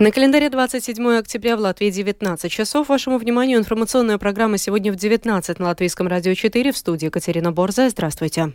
На календаре 27 октября в Латвии 19 часов. Вашему вниманию информационная программа сегодня в 19 на Латвийском радио 4 в студии Катерина Борзая. Здравствуйте.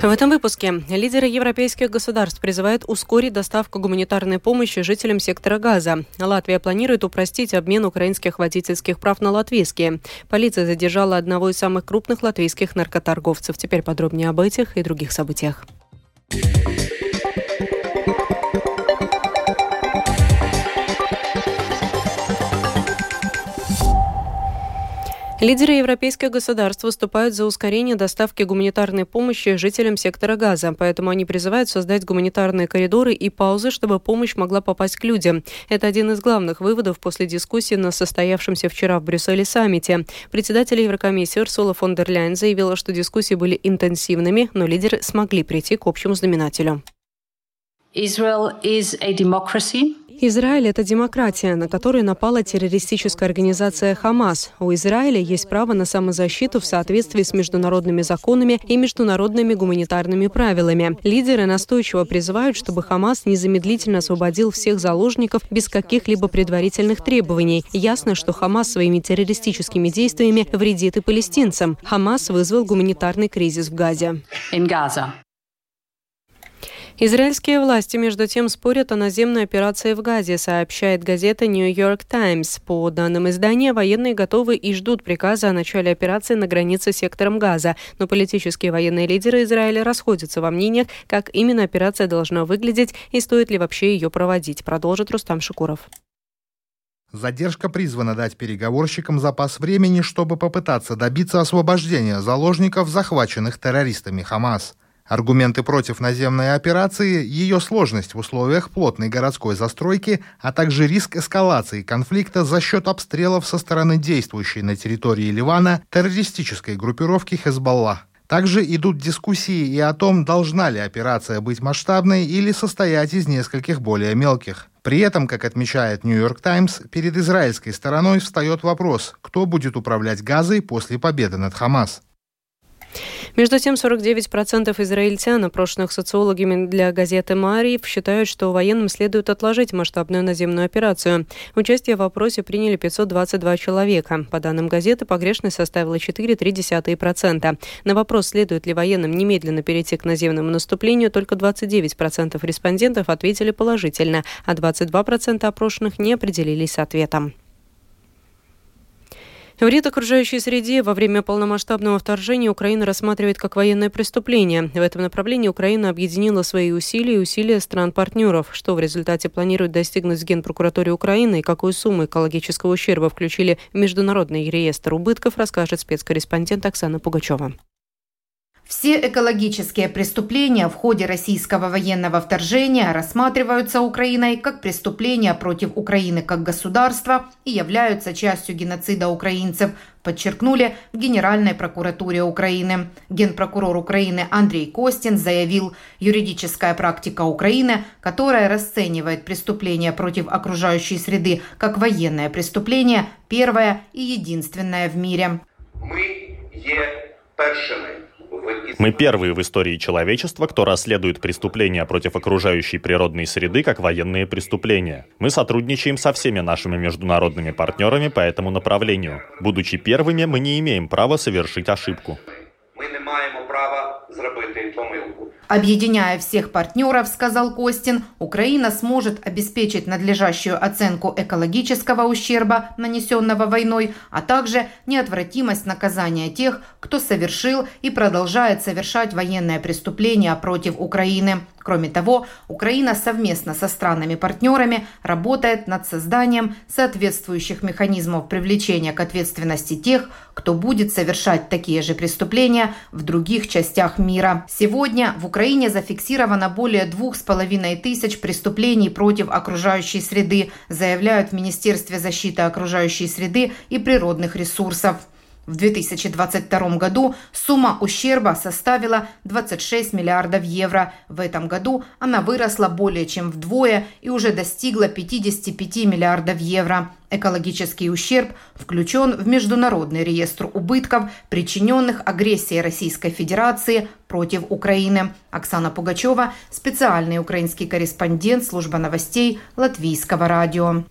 В этом выпуске лидеры европейских государств призывают ускорить доставку гуманитарной помощи жителям сектора Газа. Латвия планирует упростить обмен украинских водительских прав на латвийские. Полиция задержала одного из самых крупных латвийских наркоторговцев. Теперь подробнее об этих и других событиях. Лидеры европейских государств выступают за ускорение доставки гуманитарной помощи жителям сектора Газа, поэтому они призывают создать гуманитарные коридоры и паузы, чтобы помощь могла попасть к людям. Это один из главных выводов после дискуссии на состоявшемся вчера в Брюсселе саммите. Председатель Еврокомиссии Урсула фон дер Ляйн заявила, что дискуссии были интенсивными, но лидеры смогли прийти к общему знаменателю. Израиль – это демократия, на которую напала террористическая организация «Хамас». У Израиля есть право на самозащиту в соответствии с международными законами и международными гуманитарными правилами. Лидеры настойчиво призывают, чтобы «Хамас» незамедлительно освободил всех заложников без каких-либо предварительных требований. Ясно, что «Хамас» своими террористическими действиями вредит и палестинцам. «Хамас» вызвал гуманитарный кризис в Газе. Израильские власти, между тем, спорят о наземной операции в Газе, сообщает газета York Times. По данным издания, военные готовы и ждут приказа о начале операции на границе с сектором Газа, но политические военные лидеры Израиля расходятся во мнениях, как именно операция должна выглядеть и стоит ли вообще ее проводить, продолжит Рустам Шукуров. Задержка призвана дать переговорщикам запас времени, чтобы попытаться добиться освобождения заложников, захваченных террористами Хамас. Аргументы против наземной операции – ее сложность в условиях плотной городской застройки, а также риск эскалации конфликта за счет обстрелов со стороны действующей на территории Ливана террористической группировки Хезбалла. Также идут дискуссии и о том, должна ли операция быть масштабной или состоять из нескольких более мелких. При этом, как отмечает Нью-Йорк Таймс, перед израильской стороной встает вопрос, кто будет управлять Газой после победы над Хамас. Между тем, 49% израильтян, опрошенных социологами для газеты «Мариев», считают, что военным следует отложить масштабную наземную операцию. Участие в опросе приняли 522 человека. По данным газеты, погрешность составила 4,3%. На вопрос, следует ли военным немедленно перейти к наземному наступлению, только 29% респондентов ответили положительно, а 22% опрошенных не определились с ответом. Вред окружающей среде во время полномасштабного вторжения Украина рассматривает как военное преступление. В этом направлении Украина объединила свои усилия и усилия стран-партнеров. Что в результате планирует достигнуть в Генпрокуратуре Украины и какую сумму экологического ущерба включили в международный реестр убытков, расскажет спецкорреспондент Оксана Пугачева. Все экологические преступления в ходе российского военного вторжения рассматриваются Украиной как преступления против Украины как государства и являются частью геноцида украинцев, подчеркнули в Генеральной прокуратуре Украины. Генпрокурор Украины Андрей Костин заявил, юридическая практика Украины, которая расценивает преступления против окружающей среды как военное преступление, первое и единственное в мире. Мы є першими мы первые в истории человечества, кто расследует преступления против окружающей природной среды как военные преступления. Мы сотрудничаем со всеми нашими международными партнерами по этому направлению. Будучи первыми, мы не имеем права совершить ошибку. Мы не маємо права зробити помилку. Объединяя всех партнеров, сказал Костин, Украина сможет обеспечить надлежащую оценку экологического ущерба, нанесенного войной, а также неотвратимость наказания тех, кто совершил и продолжает совершать военное преступление против Украины. Кроме того, Украина совместно со странами-партнерами работает над созданием соответствующих механизмов привлечения к ответственности тех, кто будет совершать такие же преступления в других частях мира. Сегодня в Украине зафиксировано более двух с половиной тысяч преступлений против окружающей среды, заявляют в Министерстве защиты окружающей среды и природных ресурсов. В 2022 году сумма ущерба составила 26 миллиардов евро. В этом году она выросла более чем вдвое и уже достигла 55 миллиардов евро. Экологический ущерб включен в Международный реестр убытков, причиненных агрессией Российской Федерации против Украины. Оксана Пугачева, специальный украинский корреспондент служба новостей Латвийского радио.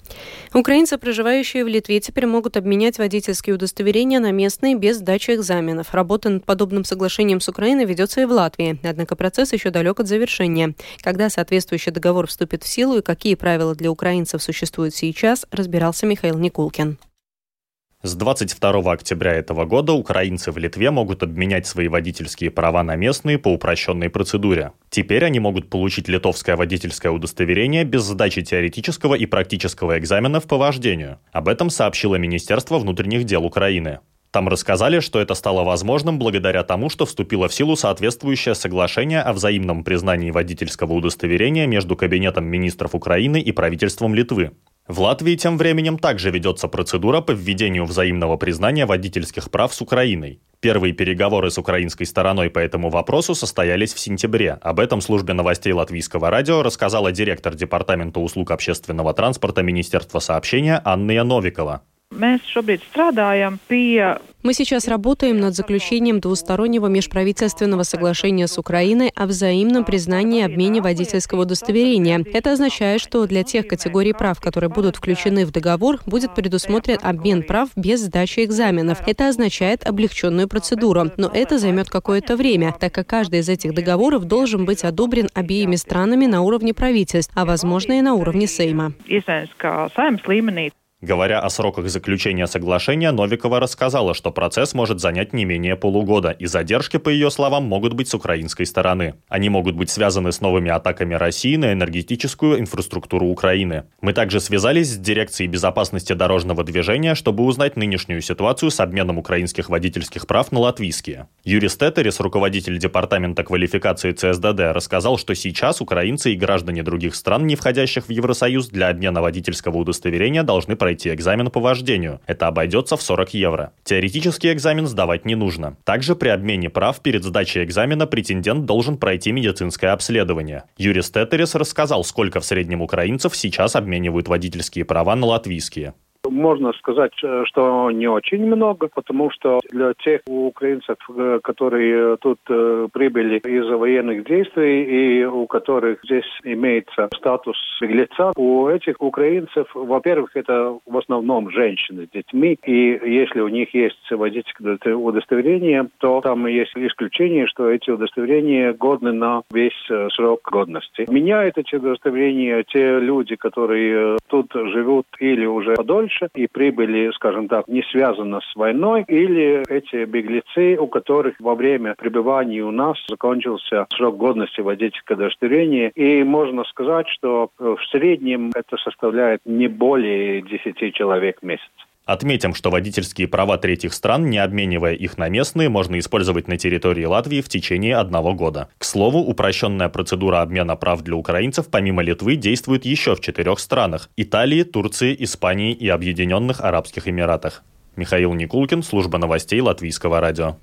Украинцы, проживающие в Литве, теперь могут обменять водительские удостоверения на местные без сдачи экзаменов. Работа над подобным соглашением с Украиной ведется и в Латвии. Однако процесс еще далек от завершения. Когда соответствующий договор вступит в силу и какие правила для украинцев существуют сейчас, разбирался Михаил Никулкин. С 22 октября этого года украинцы в Литве могут обменять свои водительские права на местные по упрощенной процедуре. Теперь они могут получить литовское водительское удостоверение без сдачи теоретического и практического экзаменов по вождению. Об этом сообщило Министерство внутренних дел Украины. Там рассказали, что это стало возможным благодаря тому, что вступило в силу соответствующее соглашение о взаимном признании водительского удостоверения между Кабинетом министров Украины и правительством Литвы. В Латвии тем временем также ведется процедура по введению взаимного признания водительских прав с Украиной. Первые переговоры с украинской стороной по этому вопросу состоялись в сентябре. Об этом службе новостей Латвийского радио рассказала директор Департамента услуг общественного транспорта Министерства сообщения Анна Новикова. Мы сейчас работаем над заключением двустороннего межправительственного соглашения с Украиной о взаимном признании и обмене водительского удостоверения. Это означает, что для тех категорий прав, которые будут включены в договор, будет предусмотрен обмен прав без сдачи экзаменов. Это означает облегченную процедуру. Но это займет какое-то время, так как каждый из этих договоров должен быть одобрен обеими странами на уровне правительств, а возможно и на уровне Сейма. Говоря о сроках заключения соглашения, Новикова рассказала, что процесс может занять не менее полугода, и задержки, по ее словам, могут быть с украинской стороны. Они могут быть связаны с новыми атаками России на энергетическую инфраструктуру Украины. Мы также связались с Дирекцией безопасности дорожного движения, чтобы узнать нынешнюю ситуацию с обменом украинских водительских прав на латвийские. Юрий Стетерис, руководитель Департамента квалификации ЦСДД, рассказал, что сейчас украинцы и граждане других стран, не входящих в Евросоюз, для обмена водительского удостоверения должны пройти пройти экзамен по вождению. Это обойдется в 40 евро. Теоретический экзамен сдавать не нужно. Также при обмене прав перед сдачей экзамена претендент должен пройти медицинское обследование. Юрий Стетерис рассказал, сколько в среднем украинцев сейчас обменивают водительские права на латвийские. Можно сказать, э, что не очень много, потому что для тех украинцев, э, которые тут э, прибыли из-за военных действий и у которых здесь имеется статус беглеца, у этих украинцев, во-первых, это в основном женщины с детьми, и если у них есть водительское удостоверение, то там есть исключение, что эти удостоверения годны на весь срок годности. Меняют эти удостоверения те люди, которые тут живут или уже подольше, дальше, и прибыли, скажем так, не связано с войной, или эти беглецы, у которых во время пребывания у нас закончился срок годности водительского удостоверения, и можно сказать, что в среднем это составляет не более 10 человек в месяц. Отметим, что водительские права третьих стран, не обменивая их на местные, можно использовать на территории Латвии в течение одного года. К слову, упрощенная процедура обмена прав для украинцев помимо Литвы действует еще в четырех странах – Италии, Турции, Испании и Объединенных Арабских Эмиратах. Михаил Никулкин, служба новостей Латвийского радио.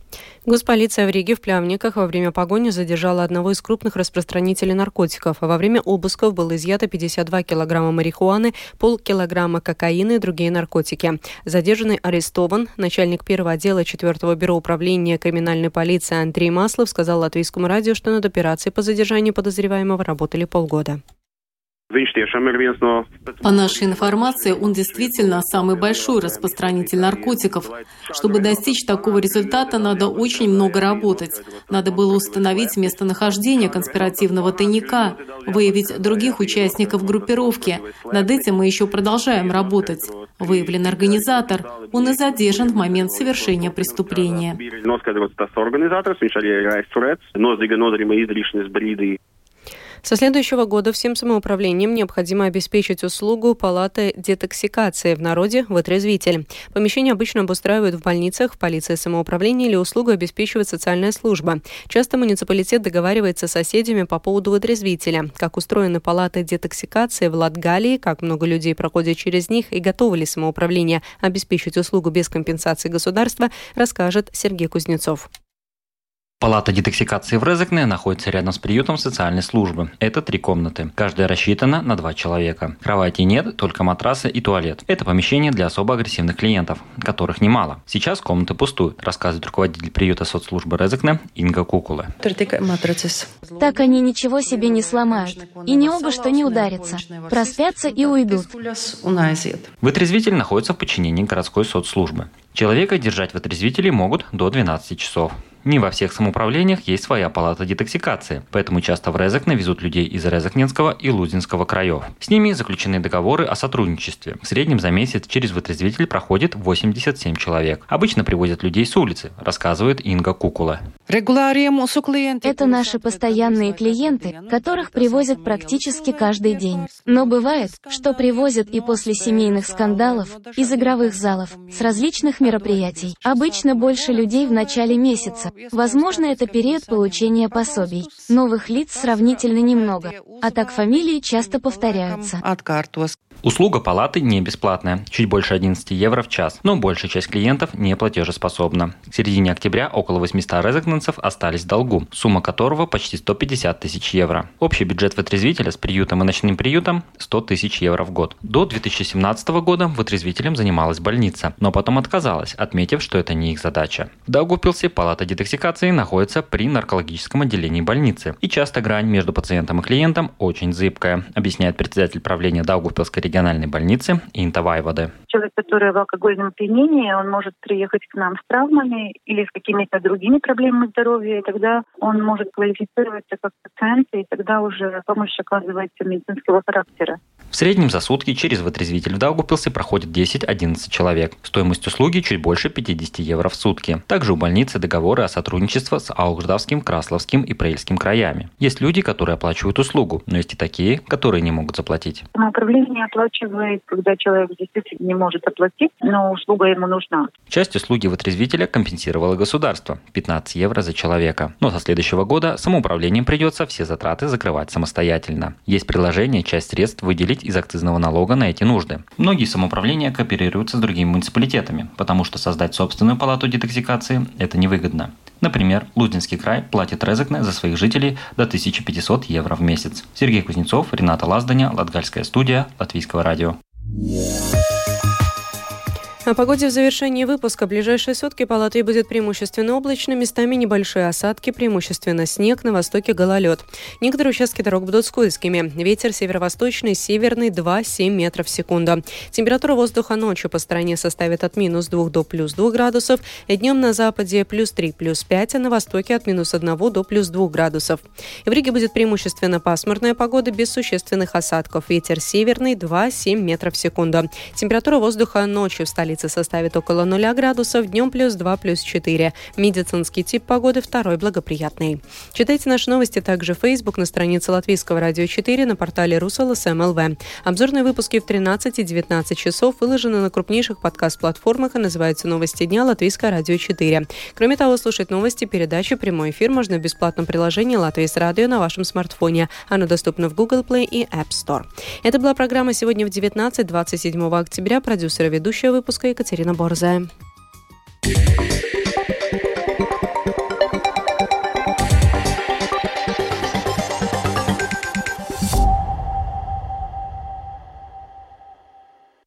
Госполиция в Риге в Плявниках во время погони задержала одного из крупных распространителей наркотиков, во время обысков было изъято 52 килограмма марихуаны, полкилограмма кокаина и другие наркотики. Задержанный арестован. Начальник первого отдела 4 бюро управления криминальной полиции Андрей Маслов сказал латвийскому радио, что над операцией по задержанию подозреваемого работали полгода. По нашей информации, он действительно самый большой распространитель наркотиков. Чтобы достичь такого результата, надо очень много работать. Надо было установить местонахождение конспиративного тайника, выявить других участников группировки. Над этим мы еще продолжаем работать. Выявлен организатор. Он и задержан в момент совершения преступления. Со следующего года всем самоуправлением необходимо обеспечить услугу палаты детоксикации, в народе вытрезвитель. Помещение обычно обустраивают в больницах, в полиции самоуправления или услугу обеспечивает социальная служба. Часто муниципалитет договаривается с соседями по поводу вытрезвителя. Как устроены палаты детоксикации в Латгалии, как много людей проходят через них и готовы ли самоуправление обеспечить услугу без компенсации государства, расскажет Сергей Кузнецов. Палата детоксикации в Резекне находится рядом с приютом социальной службы. Это три комнаты. Каждая рассчитана на два человека. Кровати нет, только матрасы и туалет. Это помещение для особо агрессивных клиентов, которых немало. Сейчас комнаты пустуют, рассказывает руководитель приюта соцслужбы Резекне Инга Кукула. Так они ничего себе не сломают. И не оба что не ударятся. Проспятся и уйдут. Вытрезвитель находится в подчинении городской соцслужбы. Человека держать в отрезвителе могут до 12 часов. Не во всех самоуправлениях есть своя палата детоксикации, поэтому часто в Резекне везут людей из Резекненского и Лузинского краев. С ними заключены договоры о сотрудничестве. В среднем за месяц через вытрезвитель проходит 87 человек. Обычно привозят людей с улицы, рассказывает Инга Кукула. Это наши постоянные клиенты, которых привозят практически каждый день. Но бывает, что привозят и после семейных скандалов, из игровых залов, с различных мероприятий. Обычно больше людей в начале месяца. Возможно, это период получения пособий. Новых лиц сравнительно немного, а так фамилии часто повторяются. Услуга палаты не бесплатная, чуть больше 11 евро в час, но большая часть клиентов не платежеспособна. К середине октября около 800 резонансов остались в долгу, сумма которого почти 150 тысяч евро. Общий бюджет вытрезвителя с приютом и ночным приютом – 100 тысяч евро в год. До 2017 года вытрезвителем занималась больница, но потом отказалась, отметив, что это не их задача. В Даугупилсе палата детоксикации находится при наркологическом отделении больницы, и часто грань между пациентом и клиентом очень зыбкая, объясняет председатель правления Даугупилской региональной больницы Инта Вайводе. Человек, который в алкогольном опьянении, он может приехать к нам с травмами или с какими-то другими проблемами здоровья, и тогда он может квалифицироваться как пациент, и тогда уже помощь оказывается медицинского характера. В среднем за сутки через вытрезвитель в Даугупилсе проходит 10-11 человек. Стоимость услуги чуть больше 50 евро в сутки. Также у больницы договоры о сотрудничестве с Аугждавским, Красловским и Прейльским краями. Есть люди, которые оплачивают услугу, но есть и такие, которые не могут заплатить. Самоуправление оплачивает, когда человек действительно не может оплатить, но услуга ему нужна. Часть услуги вытрезвителя компенсировало государство – 15 евро за человека. Но со следующего года самоуправлением придется все затраты закрывать самостоятельно. Есть предложение часть средств выделить из акцизного налога на эти нужды. Многие самоуправления кооперируются с другими муниципалитетами, потому что создать собственную палату детоксикации – это невыгодно. Например, Лудинский край платит Резекне за своих жителей до 1500 евро в месяц. Сергей Кузнецов, Рената Лазданя, Латгальская студия, Латвийского радио. О погоде в завершении выпуска. Ближайшие сутки по Латвии будет преимущественно облачно, местами небольшие осадки, преимущественно снег, на востоке гололед. Некоторые участки дорог будут скользкими. Ветер северо-восточный, северный 2-7 метров в секунду. Температура воздуха ночью по стране составит от минус 2 до плюс 2 градусов, днем на западе плюс 3, плюс 5, а на востоке от минус 1 до плюс 2 градусов. В Риге будет преимущественно пасмурная погода без существенных осадков. Ветер северный 2-7 метров в секунду. Температура воздуха ночью в столице столице составит около 0 градусов, днем плюс 2, плюс 4. Медицинский тип погоды второй благоприятный. Читайте наши новости также в Facebook на странице Латвийского радио 4 на портале РусЛСМЛВ. Обзорные выпуски в 13 и 19 часов выложены на крупнейших подкаст-платформах и называются «Новости дня» Латвийское радио 4. Кроме того, слушать новости, передачи, прямой эфир можно в бесплатном приложении «Латвийс радио» на вашем смартфоне. Оно доступно в Google Play и App Store. Это была программа «Сегодня в 19-27 октября». Продюсер и ведущая выпуска Екатерина Борзая.